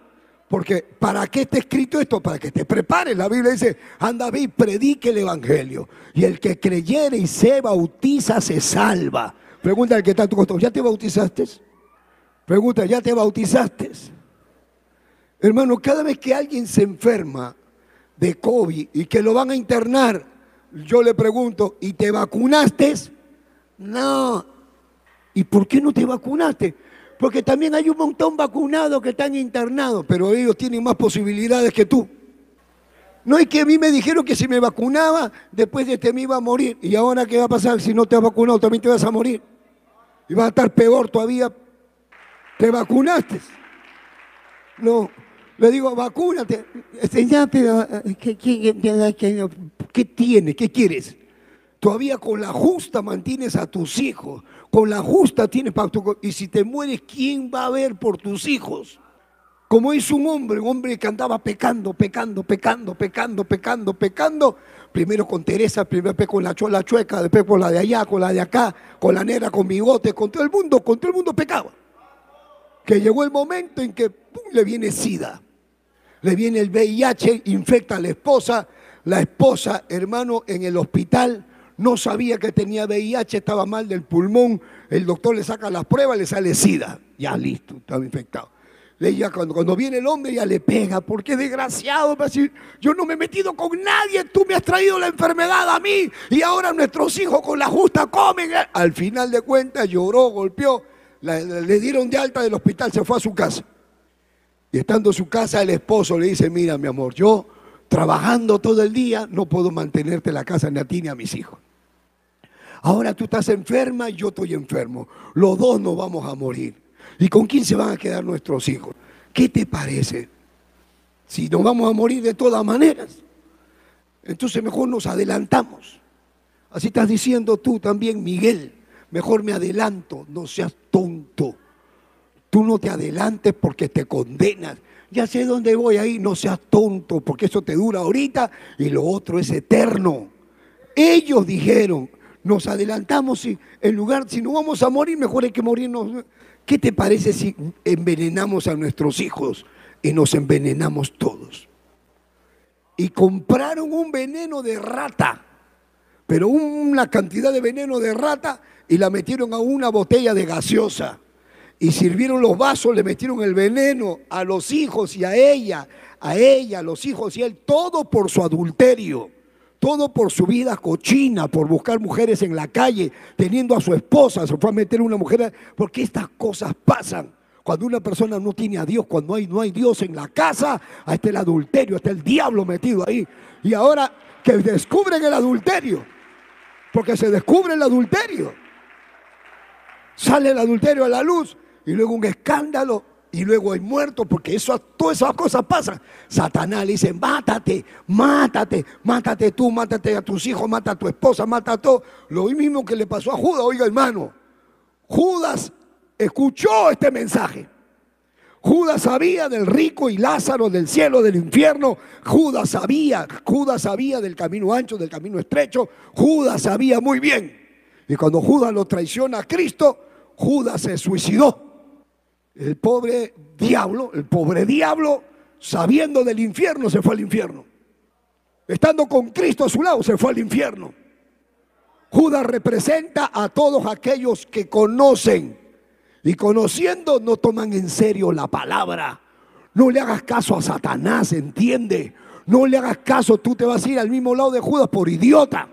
Porque ¿para qué está escrito esto? Para que te prepares. La Biblia dice, anda, ve y predique el Evangelio. Y el que creyere y se bautiza, se salva. Pregunta al que está a tu ¿ya te bautizaste? Pregunta, ¿ya te bautizaste? Hermano, cada vez que alguien se enferma de COVID y que lo van a internar, yo le pregunto, ¿y te vacunaste? No. ¿Y por qué no te vacunaste? Porque también hay un montón vacunados que están internados, pero ellos tienen más posibilidades que tú. No es que a mí me dijeron que si me vacunaba, después de este me iba a morir. ¿Y ahora qué va a pasar si no te has vacunado? También te vas a morir. Y vas a estar peor todavía. ¿Te vacunaste? No. Le digo, vacúnate. ¿qué, qué tiene? ¿Qué quieres? Todavía con la justa mantienes a tus hijos con la justa tienes pacto. Y si te mueres, ¿quién va a ver por tus hijos? Como es un hombre, un hombre que andaba pecando, pecando, pecando, pecando, pecando, pecando. Primero con Teresa, primero con la, la chueca, después con la de allá, con la de acá, con la negra, con bigote, con todo el mundo, con todo el mundo pecaba. Que llegó el momento en que le viene SIDA, le viene el VIH, infecta a la esposa, la esposa, hermano, en el hospital no sabía que tenía VIH, estaba mal del pulmón, el doctor le saca las pruebas, le sale SIDA, ya listo, estaba infectado. Ella cuando, cuando viene el hombre ya le pega, porque desgraciado, va decir, yo no me he metido con nadie, tú me has traído la enfermedad a mí y ahora nuestros hijos con la justa comen. Al final de cuentas lloró, golpeó, le dieron de alta del hospital, se fue a su casa. Y estando en su casa el esposo le dice, mira mi amor, yo trabajando todo el día no puedo mantenerte la casa ni a ti ni a mis hijos. Ahora tú estás enferma y yo estoy enfermo. Los dos nos vamos a morir. ¿Y con quién se van a quedar nuestros hijos? ¿Qué te parece? Si nos vamos a morir de todas maneras, entonces mejor nos adelantamos. Así estás diciendo tú también, Miguel. Mejor me adelanto, no seas tonto. Tú no te adelantes porque te condenas. Ya sé dónde voy ahí, no seas tonto, porque eso te dura ahorita y lo otro es eterno. Ellos dijeron, nos adelantamos y en lugar, si no vamos a morir, mejor hay que morirnos. ¿Qué te parece si envenenamos a nuestros hijos y nos envenenamos todos? Y compraron un veneno de rata, pero una cantidad de veneno de rata y la metieron a una botella de gaseosa. Y sirvieron los vasos, le metieron el veneno a los hijos y a ella, a ella, a los hijos y a él, todo por su adulterio. Todo por su vida cochina, por buscar mujeres en la calle, teniendo a su esposa, se fue a meter una mujer. Porque estas cosas pasan. Cuando una persona no tiene a Dios, cuando no hay Dios en la casa, ahí está el adulterio, está el diablo metido ahí. Y ahora que descubren el adulterio, porque se descubre el adulterio, sale el adulterio a la luz y luego un escándalo y luego hay muertos, porque eso, todas esas cosas pasan. Satanás le dice, mátate, mátate, mátate tú, mátate a tus hijos, mata a tu esposa, mata a todo. Lo mismo que le pasó a Judas, oiga hermano, Judas escuchó este mensaje. Judas sabía del rico y Lázaro, del cielo, del infierno. Judas sabía, Judas sabía del camino ancho, del camino estrecho. Judas sabía muy bien. Y cuando Judas lo traiciona a Cristo, Judas se suicidó. El pobre diablo, el pobre diablo, sabiendo del infierno, se fue al infierno. Estando con Cristo a su lado, se fue al infierno. Judas representa a todos aquellos que conocen y conociendo no toman en serio la palabra. No le hagas caso a Satanás, entiende. No le hagas caso, tú te vas a ir al mismo lado de Judas por idiota.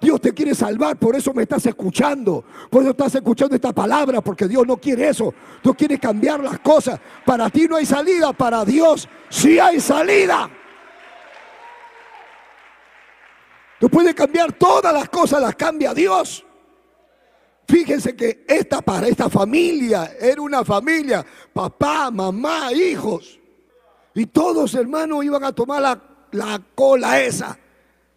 Dios te quiere salvar, por eso me estás escuchando. Por eso estás escuchando esta palabra, porque Dios no quiere eso. Dios quiere cambiar las cosas. Para ti no hay salida, para Dios sí hay salida. Dios puede cambiar todas las cosas, las cambia Dios. Fíjense que esta para esta familia era una familia, papá, mamá, hijos. Y todos hermanos iban a tomar la, la cola esa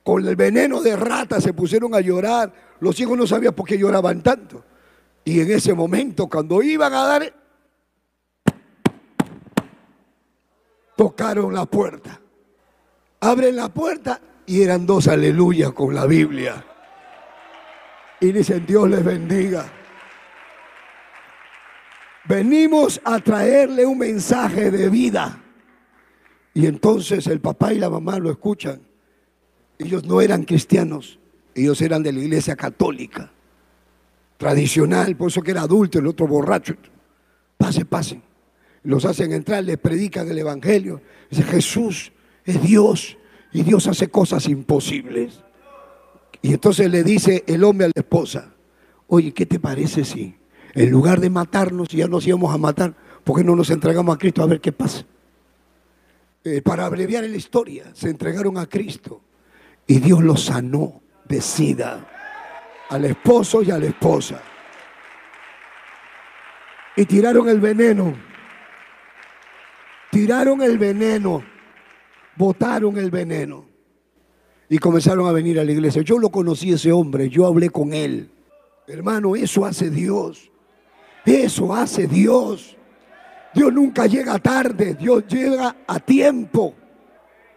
con el veneno de rata se pusieron a llorar. Los hijos no sabían por qué lloraban tanto. Y en ese momento, cuando iban a dar, tocaron la puerta. Abren la puerta y eran dos aleluyas con la Biblia. Y dicen, Dios les bendiga. Venimos a traerle un mensaje de vida. Y entonces el papá y la mamá lo escuchan ellos no eran cristianos, ellos eran de la iglesia católica, tradicional, por eso que era adulto, el otro borracho. Pase, pase. Los hacen entrar, les predican el Evangelio. Dice, Jesús es Dios y Dios hace cosas imposibles. Y entonces le dice el hombre a la esposa, oye, ¿qué te parece si en lugar de matarnos, ya nos íbamos a matar, ¿por qué no nos entregamos a Cristo a ver qué pasa? Eh, para abreviar la historia, se entregaron a Cristo. Y Dios lo sanó de sida al esposo y a la esposa. Y tiraron el veneno. Tiraron el veneno. Botaron el veneno. Y comenzaron a venir a la iglesia. Yo lo conocí ese hombre, yo hablé con él. Hermano, eso hace Dios. Eso hace Dios. Dios nunca llega tarde, Dios llega a tiempo.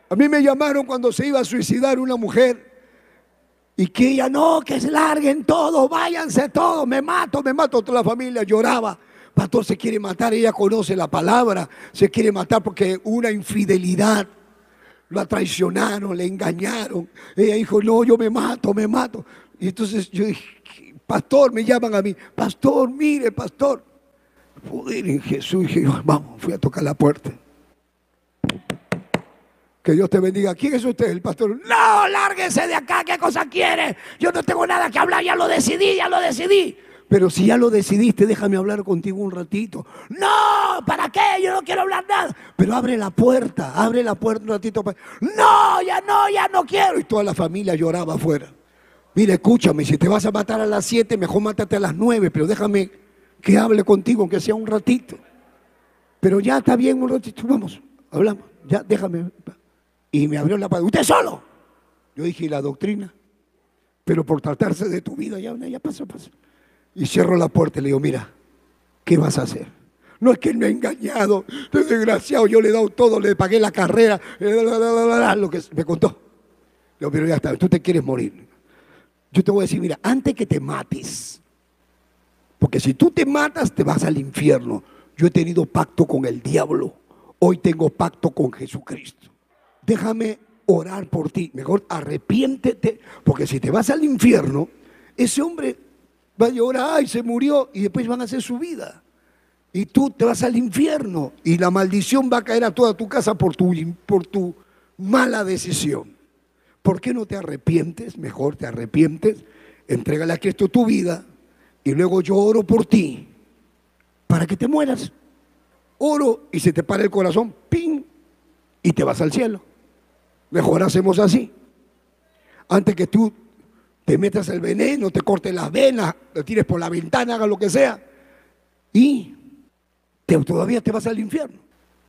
A mí me llamaron cuando se iba a suicidar una mujer y que ella no, que se larguen todos, váyanse todos, me mato, me mato. Toda la familia lloraba. Pastor se quiere matar, ella conoce la palabra, se quiere matar porque una infidelidad. Lo traicionaron, le engañaron. Ella dijo, no, yo me mato, me mato. Y entonces yo dije, pastor, me llaman a mí, pastor, mire, pastor. Poder en Jesús, y dije, vamos, fui a tocar la puerta. Que Dios te bendiga. ¿Quién es usted? El pastor. No, lárguese de acá. ¿Qué cosa quiere? Yo no tengo nada que hablar. Ya lo decidí, ya lo decidí. Pero si ya lo decidiste, déjame hablar contigo un ratito. No, ¿para qué? Yo no quiero hablar nada. Pero abre la puerta, abre la puerta un ratito. No, ya no, ya no quiero. Y toda la familia lloraba afuera. Mira, escúchame, si te vas a matar a las 7, mejor mátate a las 9, pero déjame que hable contigo, aunque sea un ratito. Pero ya está bien un ratito, vamos, hablamos. Ya, déjame y me abrió la puerta. ¿Usted solo? Yo dije, ¿y la doctrina? Pero por tratarse de tu vida, ya, ya pasó, pasó. Y cierro la puerta y le digo, mira, ¿qué vas a hacer? No es que me ha engañado, desgraciado, yo le he dado todo, le pagué la carrera, lo que me contó. Yo, pero ya está, tú te quieres morir. Yo te voy a decir, mira, antes que te mates, porque si tú te matas, te vas al infierno. Yo he tenido pacto con el diablo, hoy tengo pacto con Jesucristo déjame orar por ti. Mejor arrepiéntete, porque si te vas al infierno, ese hombre va a llorar, ay, se murió, y después van a hacer su vida. Y tú te vas al infierno y la maldición va a caer a toda tu casa por tu, por tu mala decisión. ¿Por qué no te arrepientes? Mejor te arrepientes, entrégale a Cristo tu vida y luego yo oro por ti para que te mueras. Oro y se te para el corazón, ¡ping! Y te vas al cielo. Mejor hacemos así. Antes que tú te metas el veneno, te cortes las venas, te tires por la ventana, haga lo que sea. Y todavía te vas al infierno.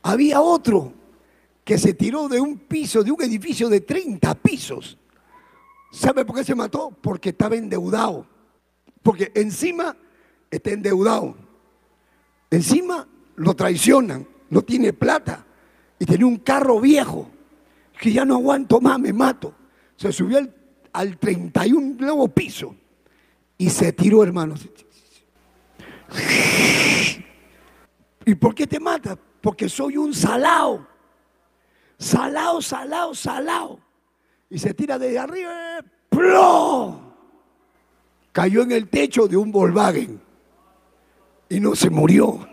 Había otro que se tiró de un piso, de un edificio de 30 pisos. ¿Sabe por qué se mató? Porque estaba endeudado. Porque encima está endeudado. Encima lo traicionan, no tiene plata y tenía un carro viejo que ya no aguanto más, me mato. Se subió al, al 31 nuevo piso y se tiró, hermanos. ¿Y por qué te mata? Porque soy un salao. Salao, salao, salao. Y se tira desde arriba. ¡pló! Cayó en el techo de un Volkswagen y no se murió.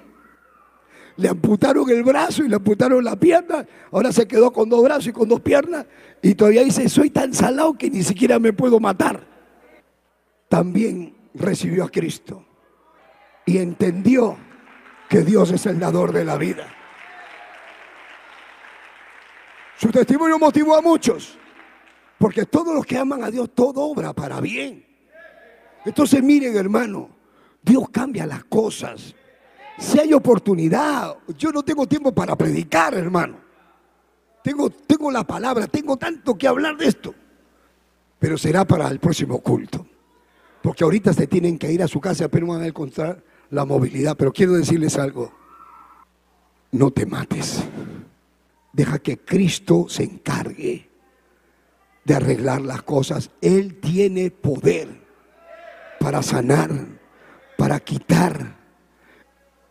Le amputaron el brazo y le amputaron la pierna. Ahora se quedó con dos brazos y con dos piernas. Y todavía dice, soy tan salado que ni siquiera me puedo matar. También recibió a Cristo y entendió que Dios es el dador de la vida. Su testimonio motivó a muchos. Porque todos los que aman a Dios, todo obra para bien. Entonces miren hermano, Dios cambia las cosas. Si hay oportunidad, yo no tengo tiempo para predicar, hermano. Tengo, tengo la palabra, tengo tanto que hablar de esto. Pero será para el próximo culto. Porque ahorita se tienen que ir a su casa, pero van a encontrar la movilidad. Pero quiero decirles algo. No te mates. Deja que Cristo se encargue de arreglar las cosas. Él tiene poder para sanar, para quitar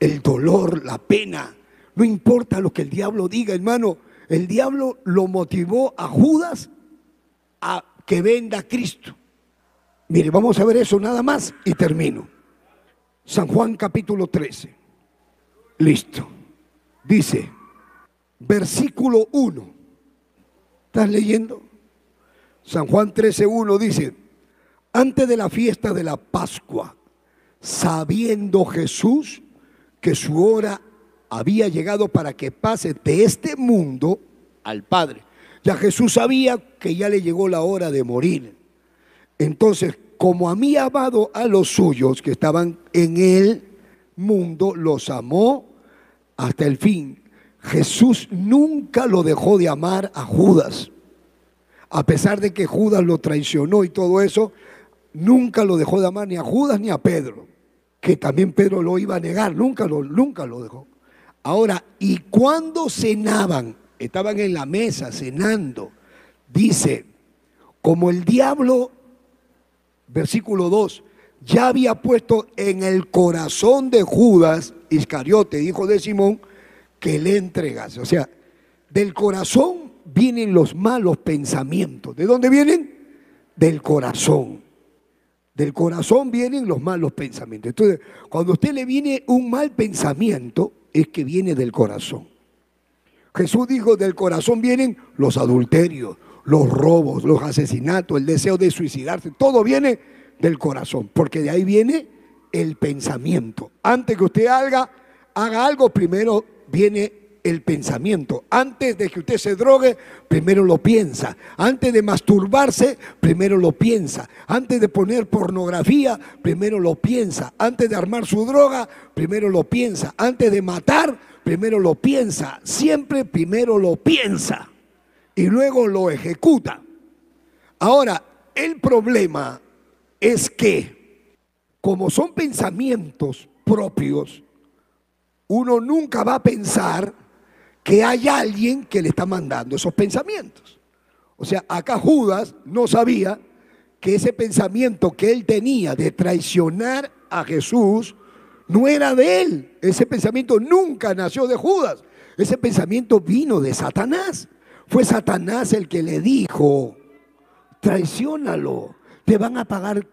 el dolor, la pena. No importa lo que el diablo diga, hermano. El diablo lo motivó a Judas a que venda a Cristo. Mire, vamos a ver eso nada más y termino. San Juan capítulo 13. Listo. Dice, versículo 1. ¿Estás leyendo? San Juan 13.1 dice, antes de la fiesta de la Pascua, sabiendo Jesús que su hora había llegado para que pase de este mundo al Padre. Ya Jesús sabía que ya le llegó la hora de morir. Entonces, como a mí amado a los suyos que estaban en el mundo, los amó hasta el fin. Jesús nunca lo dejó de amar a Judas. A pesar de que Judas lo traicionó y todo eso, nunca lo dejó de amar ni a Judas ni a Pedro, que también Pedro lo iba a negar, nunca lo, nunca lo dejó. Ahora, y cuando cenaban, estaban en la mesa cenando, dice, como el diablo, versículo 2, ya había puesto en el corazón de Judas Iscariote, hijo de Simón, que le entregase. O sea, del corazón vienen los malos pensamientos. ¿De dónde vienen? Del corazón. Del corazón vienen los malos pensamientos. Entonces, cuando a usted le viene un mal pensamiento, es que viene del corazón. Jesús dijo, del corazón vienen los adulterios, los robos, los asesinatos, el deseo de suicidarse. Todo viene del corazón, porque de ahí viene el pensamiento. Antes que usted haga, haga algo, primero viene el pensamiento. Antes de que usted se drogue, primero lo piensa. Antes de masturbarse, primero lo piensa. Antes de poner pornografía, primero lo piensa. Antes de armar su droga, primero lo piensa. Antes de matar, primero lo piensa. Siempre primero lo piensa y luego lo ejecuta. Ahora, el problema es que, como son pensamientos propios, uno nunca va a pensar que hay alguien que le está mandando esos pensamientos. O sea, acá Judas no sabía que ese pensamiento que él tenía de traicionar a Jesús no era de él. Ese pensamiento nunca nació de Judas. Ese pensamiento vino de Satanás. Fue Satanás el que le dijo, traiciónalo, te van a pagar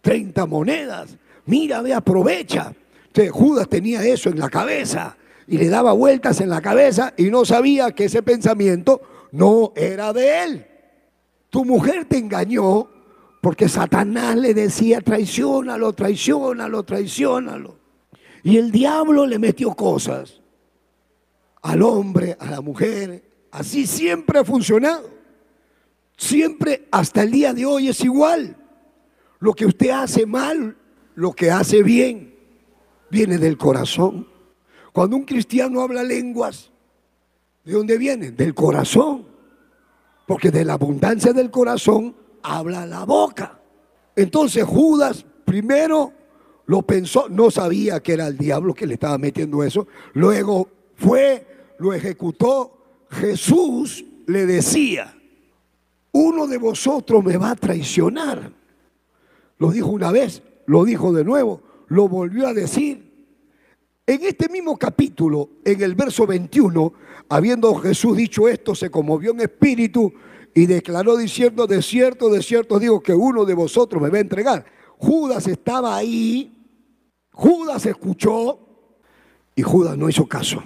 30 monedas. Mira, ve, aprovecha. Entonces, Judas tenía eso en la cabeza y le daba vueltas en la cabeza y no sabía que ese pensamiento no era de él. Tu mujer te engañó porque Satanás le decía traiciónalo, traiciónalo, traiciónalo. Y el diablo le metió cosas al hombre, a la mujer. Así siempre ha funcionado. Siempre hasta el día de hoy es igual. Lo que usted hace mal, lo que hace bien, viene del corazón. Cuando un cristiano habla lenguas, ¿de dónde viene? Del corazón. Porque de la abundancia del corazón habla la boca. Entonces Judas primero lo pensó, no sabía que era el diablo que le estaba metiendo eso. Luego fue, lo ejecutó. Jesús le decía, uno de vosotros me va a traicionar. Lo dijo una vez, lo dijo de nuevo, lo volvió a decir. En este mismo capítulo, en el verso 21, habiendo Jesús dicho esto, se conmovió en espíritu y declaró diciendo, de cierto, de cierto digo que uno de vosotros me va a entregar. Judas estaba ahí, Judas escuchó y Judas no hizo caso.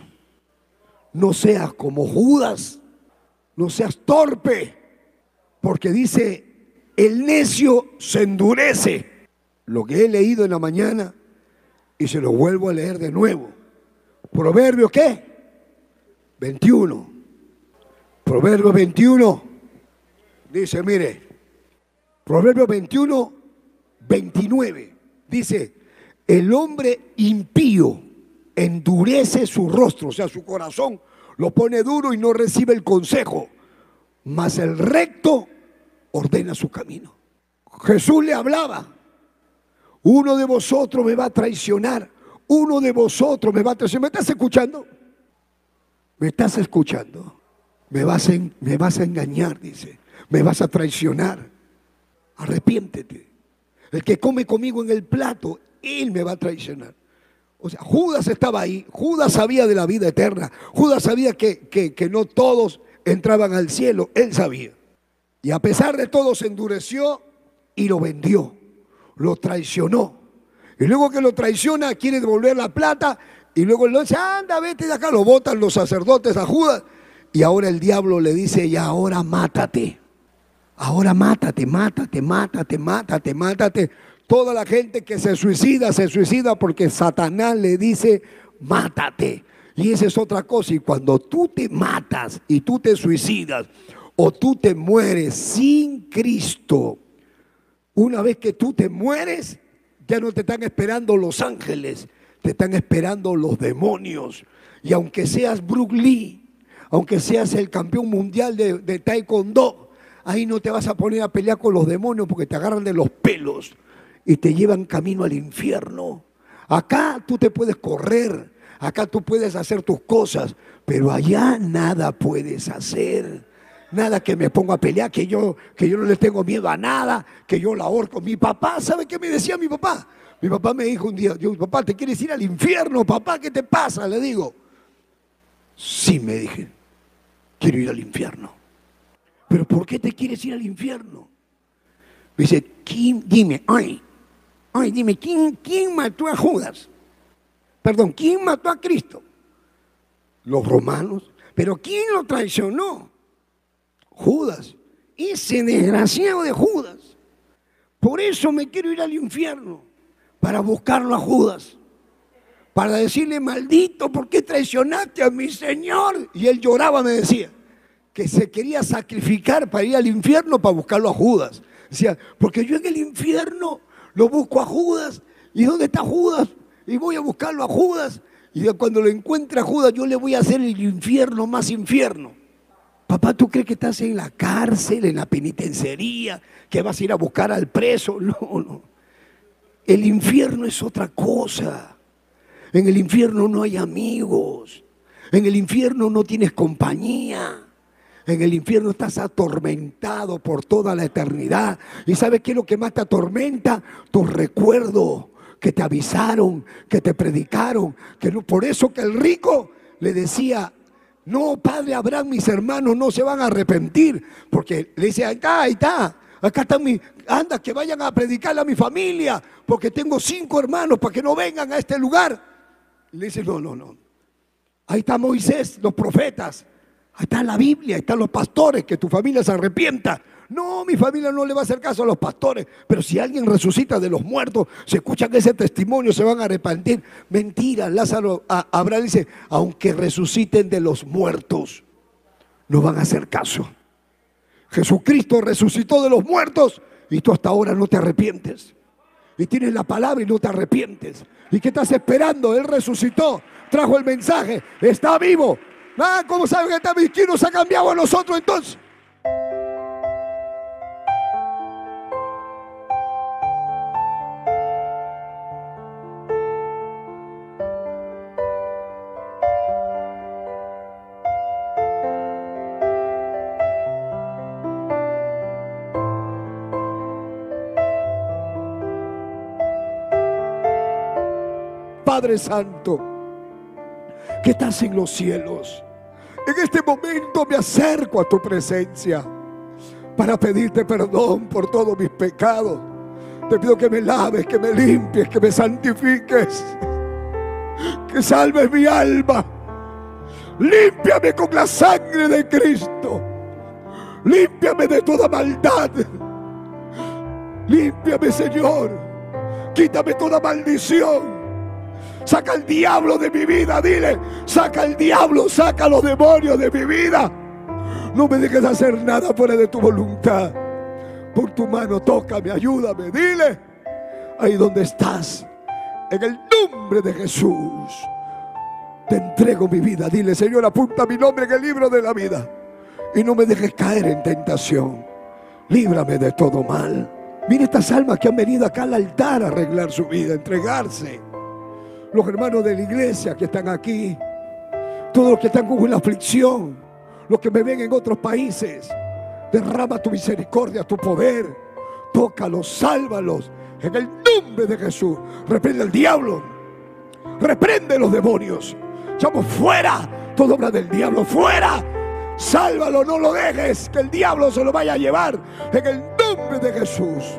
No seas como Judas, no seas torpe, porque dice, el necio se endurece. Lo que he leído en la mañana y se lo vuelvo a leer de nuevo. Proverbio qué? 21. Proverbio 21. Dice, mire, Proverbio 21, 29. Dice, el hombre impío endurece su rostro, o sea, su corazón lo pone duro y no recibe el consejo, mas el recto ordena su camino. Jesús le hablaba, uno de vosotros me va a traicionar, uno de vosotros me va a traicionar. ¿Me estás escuchando? ¿Me estás escuchando? Me vas, a, engañar, dice. Me vas a traicionar. Arrepiéntete. El que come conmigo en el plato, él me va a traicionar. O sea, Judas estaba ahí, Judas sabía de la vida eterna, Judas sabía que, que, no todos entraban al cielo, él sabía. Y a pesar de todo se endureció y lo vendió, lo traicionó. Y luego que lo traiciona, quiere devolver la plata y luego le dice, anda, vete de acá, lo botan los sacerdotes a Judas. Y ahora el diablo le dice, y ahora mátate. Ahora mátate, mátate, mátate, mátate, mátate. Toda la gente que se suicida, se suicida porque Satanás le dice, mátate. Y esa es otra cosa. Y cuando tú te matas y tú te suicidas o tú te mueres sin Cristo, una vez que tú te mueres, ya no te están esperando los ángeles, te están esperando los demonios. Y aunque seas Bruce Lee, aunque seas el campeón mundial de, de taekwondo, ahí no te vas a poner a pelear con los demonios porque te agarran de los pelos y te llevan camino al infierno. Acá tú te puedes correr, acá tú puedes hacer tus cosas, pero allá nada puedes hacer. Nada que me ponga a pelear, que yo, que yo no le tengo miedo a nada, que yo la ahorco. Mi papá, ¿sabe qué me decía mi papá? Mi papá me dijo un día, yo, papá, ¿te quieres ir al infierno? Papá, ¿qué te pasa? Le digo. Sí, me dije, quiero ir al infierno. ¿Pero por qué te quieres ir al infierno? Me dice, dime, ay, Ay, dime, ¿quién, ¿quién mató a Judas? Perdón, ¿quién mató a Cristo? Los romanos. Pero ¿quién lo traicionó? Judas. Ese desgraciado de Judas. Por eso me quiero ir al infierno, para buscarlo a Judas. Para decirle, maldito, ¿por qué traicionaste a mi Señor? Y él lloraba, me decía, que se quería sacrificar para ir al infierno para buscarlo a Judas. Decía, porque yo en el infierno lo busco a Judas. ¿Y dónde está Judas? Y voy a buscarlo a Judas. Y cuando lo encuentre a Judas, yo le voy a hacer el infierno más infierno. Papá, ¿tú crees que estás en la cárcel, en la penitenciaría, que vas a ir a buscar al preso? No, no. El infierno es otra cosa. En el infierno no hay amigos. En el infierno no tienes compañía. En el infierno estás atormentado por toda la eternidad. ¿Y sabes qué es lo que más te atormenta? Tus recuerdos que te avisaron, que te predicaron. Que no, por eso que el rico le decía, no, padre Abraham, mis hermanos no se van a arrepentir. Porque le dice, ahí está, ahí está. Acá está mi, anda, que vayan a predicarle a mi familia, porque tengo cinco hermanos para que no vengan a este lugar. le dice, no, no, no. Ahí está Moisés, los profetas. Ahí está la Biblia, ahí están los pastores, que tu familia se arrepienta. No, mi familia no le va a hacer caso a los pastores, pero si alguien resucita de los muertos, se escuchan ese testimonio, se van a arrepentir. Mentira, Lázaro, Abraham dice, aunque resuciten de los muertos, no van a hacer caso. Jesucristo resucitó de los muertos y tú hasta ahora no te arrepientes. Y tienes la palabra y no te arrepientes. ¿Y qué estás esperando? Él resucitó. trajo el mensaje, está vivo. Ah, ¿Cómo saben que está vivo? ¿Quién nos ha cambiado a nosotros entonces? Padre Santo, que estás en los cielos. En este momento me acerco a tu presencia para pedirte perdón por todos mis pecados. Te pido que me laves, que me limpies, que me santifiques, que salves mi alma. Límpiame con la sangre de Cristo. Límpiame de toda maldad. Límpiame, Señor. Quítame toda maldición. Saca el diablo de mi vida, dile. Saca el diablo, saca los demonios de mi vida. No me dejes hacer nada fuera de tu voluntad. Por tu mano, tócame, ayúdame, dile. Ahí donde estás, en el nombre de Jesús, te entrego mi vida. Dile, Señor, apunta mi nombre en el libro de la vida. Y no me dejes caer en tentación. Líbrame de todo mal. Mira estas almas que han venido acá al altar a arreglar su vida, a entregarse los hermanos de la iglesia que están aquí, todos los que están con una aflicción, los que me ven en otros países. Derrama tu misericordia, tu poder. Tócalos, sálvalos. En el nombre de Jesús. Reprende al diablo. Reprende los demonios. Echamos fuera toda obra del diablo. Fuera. Sálvalo, no lo dejes. Que el diablo se lo vaya a llevar. En el nombre de Jesús.